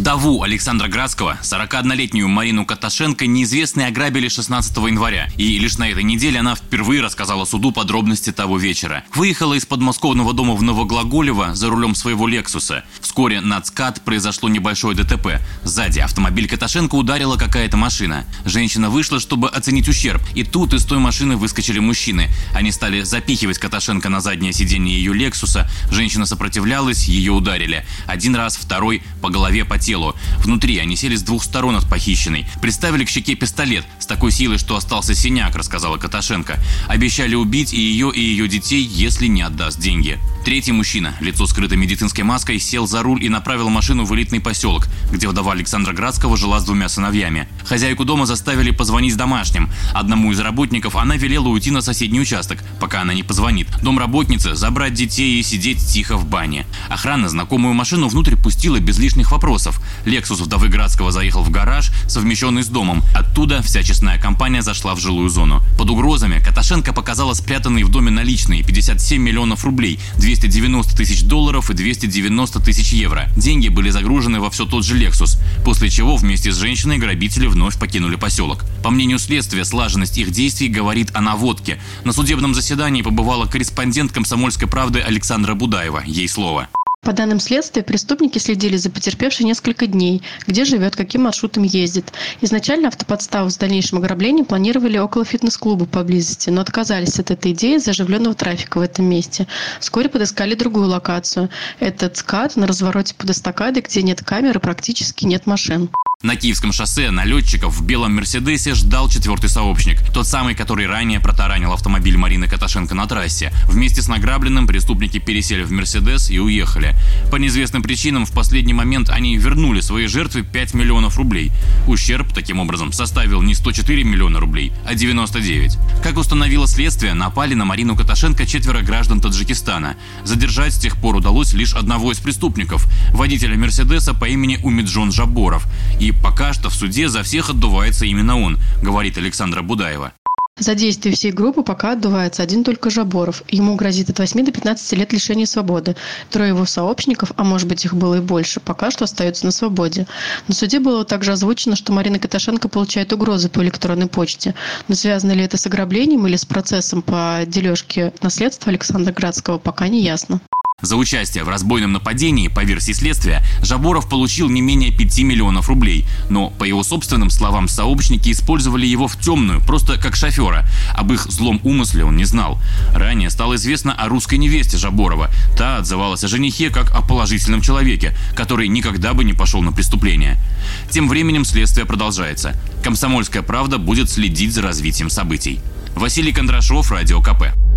Вдову Александра Градского, 41-летнюю Марину Каташенко, неизвестные ограбили 16 января. И лишь на этой неделе она впервые рассказала суду подробности того вечера. Выехала из подмосковного дома в Новоглаголево за рулем своего «Лексуса». Вскоре над СКАТ произошло небольшое ДТП. Сзади автомобиль Каташенко ударила какая-то машина. Женщина вышла, чтобы оценить ущерб. И тут из той машины выскочили мужчины. Они стали запихивать Каташенко на заднее сиденье ее «Лексуса». Женщина сопротивлялась, ее ударили. Один раз, второй по голове, по телу. Внутри они сели с двух сторон от похищенной. Приставили к щеке пистолет с такой силой, что остался синяк, рассказала Каташенко. Обещали убить и ее, и ее детей, если не отдаст деньги. Третий мужчина, лицо скрыто медицинской маской, сел за руль и направил машину в элитный поселок, где вдова Александра Градского жила с двумя сыновьями. Хозяйку дома заставили позвонить домашним. Одному из работников она велела уйти на соседний участок, пока она не позвонит. Домработнице забрать детей и сидеть тихо в бане. Охрана знакомую машину внутрь пустила без лишних вопросов. Лексус вдовы Градского заехал в гараж, совмещенный с домом. Оттуда вся честная компания зашла в жилую зону. Под угрозами Каташенко показала спрятанные в доме наличные 57 миллионов рублей, 290 тысяч долларов и 290 тысяч евро. Деньги были загружены во все тот же Lexus, после чего вместе с женщиной грабители вновь покинули поселок. По мнению следствия, слаженность их действий говорит о наводке. На судебном заседании побывала корреспондент «Комсомольской правды» Александра Будаева. Ей слово. По данным следствия, преступники следили за потерпевшей несколько дней, где живет, каким маршрутом ездит. Изначально автоподставу с дальнейшим ограблением планировали около фитнес-клуба поблизости, но отказались от этой идеи из-за оживленного трафика в этом месте. Вскоре подыскали другую локацию. Это ЦКАД на развороте под эстакадой, где нет камер и практически нет машин. На Киевском шоссе налетчиков в белом Мерседесе ждал четвертый сообщник. Тот самый, который ранее протаранил автомобиль Марины Каташенко на трассе. Вместе с награбленным преступники пересели в Мерседес и уехали. По неизвестным причинам в последний момент они вернули своей жертве 5 миллионов рублей. Ущерб, таким образом, составил не 104 миллиона рублей, а 99. Как установило следствие, напали на Марину Каташенко четверо граждан Таджикистана. Задержать с тех пор удалось лишь одного из преступников – водителя Мерседеса по имени Умиджон Жаборов. Пока что в суде за всех отдувается именно он, говорит Александра Будаева. За действия всей группы пока отдувается один только Жаборов. Ему грозит от 8 до 15 лет лишения свободы. Трое его сообщников, а может быть их было и больше, пока что остаются на свободе. На суде было также озвучено, что Марина Каташенко получает угрозы по электронной почте. Но связано ли это с ограблением или с процессом по дележке наследства Александра Градского, пока не ясно. За участие в разбойном нападении, по версии следствия, Жаборов получил не менее 5 миллионов рублей. Но, по его собственным словам, сообщники использовали его в темную, просто как шофера. Об их злом умысле он не знал. Ранее стало известно о русской невесте Жаборова. Та отзывалась о женихе как о положительном человеке, который никогда бы не пошел на преступление. Тем временем следствие продолжается. Комсомольская правда будет следить за развитием событий. Василий Кондрашов, Радио КП.